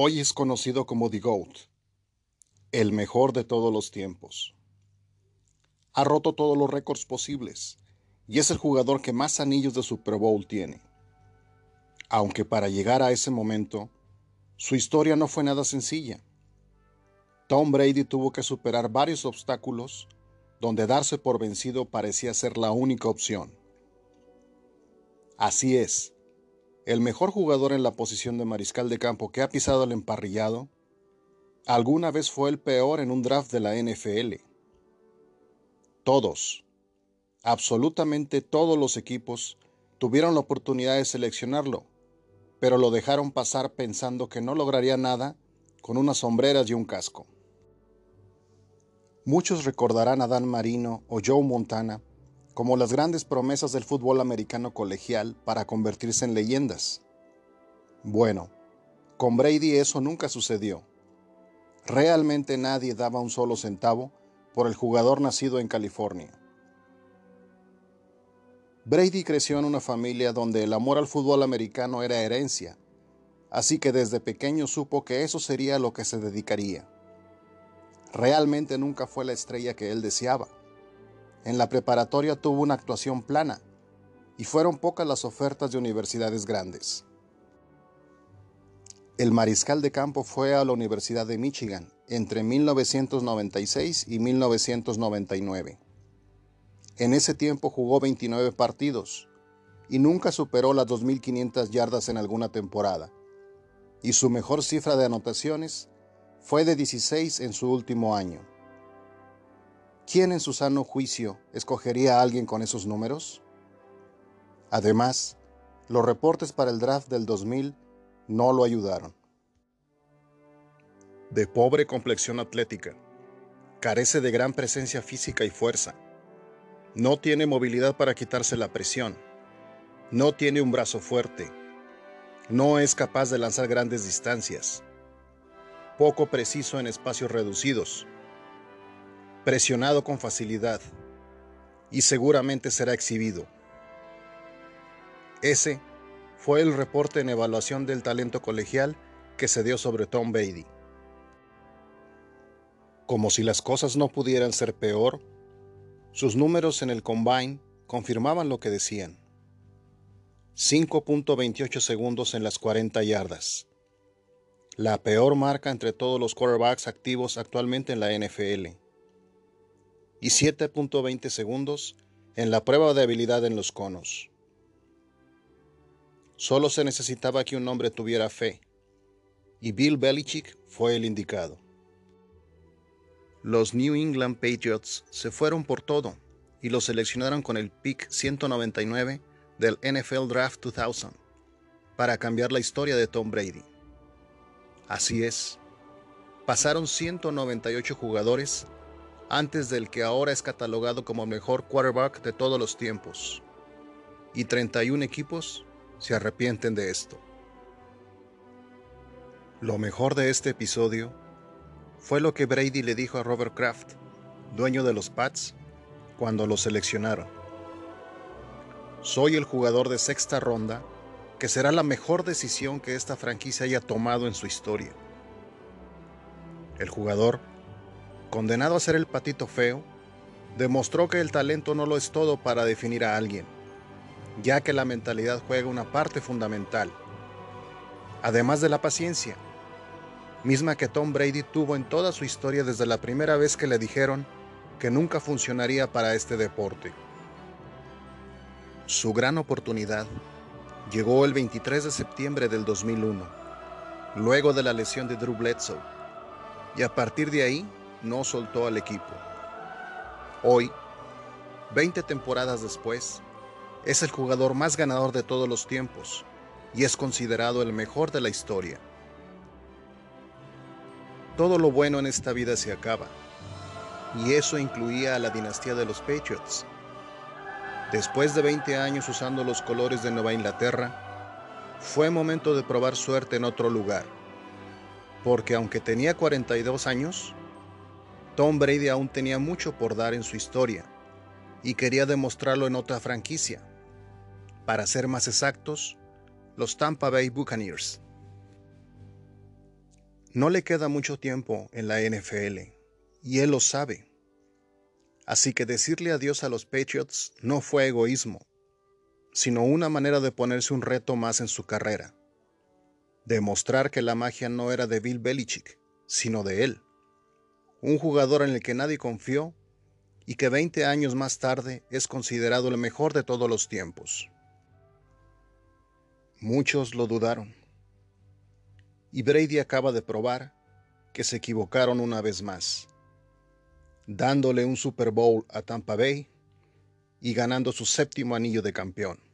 Hoy es conocido como The GOAT, el mejor de todos los tiempos. Ha roto todos los récords posibles y es el jugador que más anillos de Super Bowl tiene. Aunque para llegar a ese momento, su historia no fue nada sencilla. Tom Brady tuvo que superar varios obstáculos donde darse por vencido parecía ser la única opción. Así es, el mejor jugador en la posición de mariscal de campo que ha pisado el emparrillado, alguna vez fue el peor en un draft de la NFL. Todos, absolutamente todos los equipos, tuvieron la oportunidad de seleccionarlo, pero lo dejaron pasar pensando que no lograría nada con unas sombreras y un casco. Muchos recordarán a Dan Marino o Joe Montana como las grandes promesas del fútbol americano colegial para convertirse en leyendas. Bueno, con Brady eso nunca sucedió. Realmente nadie daba un solo centavo por el jugador nacido en California. Brady creció en una familia donde el amor al fútbol americano era herencia, así que desde pequeño supo que eso sería lo que se dedicaría. Realmente nunca fue la estrella que él deseaba en la preparatoria tuvo una actuación plana y fueron pocas las ofertas de universidades grandes. El mariscal de campo fue a la Universidad de Michigan entre 1996 y 1999. En ese tiempo jugó 29 partidos y nunca superó las 2.500 yardas en alguna temporada, y su mejor cifra de anotaciones fue de 16 en su último año. ¿Quién en su sano juicio escogería a alguien con esos números? Además, los reportes para el draft del 2000 no lo ayudaron. De pobre complexión atlética, carece de gran presencia física y fuerza, no tiene movilidad para quitarse la presión, no tiene un brazo fuerte, no es capaz de lanzar grandes distancias, poco preciso en espacios reducidos, presionado con facilidad y seguramente será exhibido. Ese fue el reporte en evaluación del talento colegial que se dio sobre Tom Brady. Como si las cosas no pudieran ser peor, sus números en el combine confirmaban lo que decían. 5.28 segundos en las 40 yardas. La peor marca entre todos los quarterbacks activos actualmente en la NFL y 7.20 segundos en la prueba de habilidad en los conos. Solo se necesitaba que un hombre tuviera fe, y Bill Belichick fue el indicado. Los New England Patriots se fueron por todo y lo seleccionaron con el pick 199 del NFL Draft 2000 para cambiar la historia de Tom Brady. Así es, pasaron 198 jugadores antes del que ahora es catalogado como el mejor quarterback de todos los tiempos. Y 31 equipos se arrepienten de esto. Lo mejor de este episodio fue lo que Brady le dijo a Robert Kraft, dueño de los Pats, cuando lo seleccionaron. Soy el jugador de sexta ronda que será la mejor decisión que esta franquicia haya tomado en su historia. El jugador condenado a ser el patito feo, demostró que el talento no lo es todo para definir a alguien, ya que la mentalidad juega una parte fundamental, además de la paciencia, misma que Tom Brady tuvo en toda su historia desde la primera vez que le dijeron que nunca funcionaría para este deporte. Su gran oportunidad llegó el 23 de septiembre del 2001, luego de la lesión de Drew Bledsoe, y a partir de ahí no soltó al equipo. Hoy, 20 temporadas después, es el jugador más ganador de todos los tiempos y es considerado el mejor de la historia. Todo lo bueno en esta vida se acaba, y eso incluía a la dinastía de los Patriots. Después de 20 años usando los colores de Nueva Inglaterra, fue momento de probar suerte en otro lugar, porque aunque tenía 42 años, Tom Brady aún tenía mucho por dar en su historia y quería demostrarlo en otra franquicia. Para ser más exactos, los Tampa Bay Buccaneers. No le queda mucho tiempo en la NFL, y él lo sabe. Así que decirle adiós a los Patriots no fue egoísmo, sino una manera de ponerse un reto más en su carrera. Demostrar que la magia no era de Bill Belichick, sino de él. Un jugador en el que nadie confió y que 20 años más tarde es considerado el mejor de todos los tiempos. Muchos lo dudaron. Y Brady acaba de probar que se equivocaron una vez más, dándole un Super Bowl a Tampa Bay y ganando su séptimo anillo de campeón.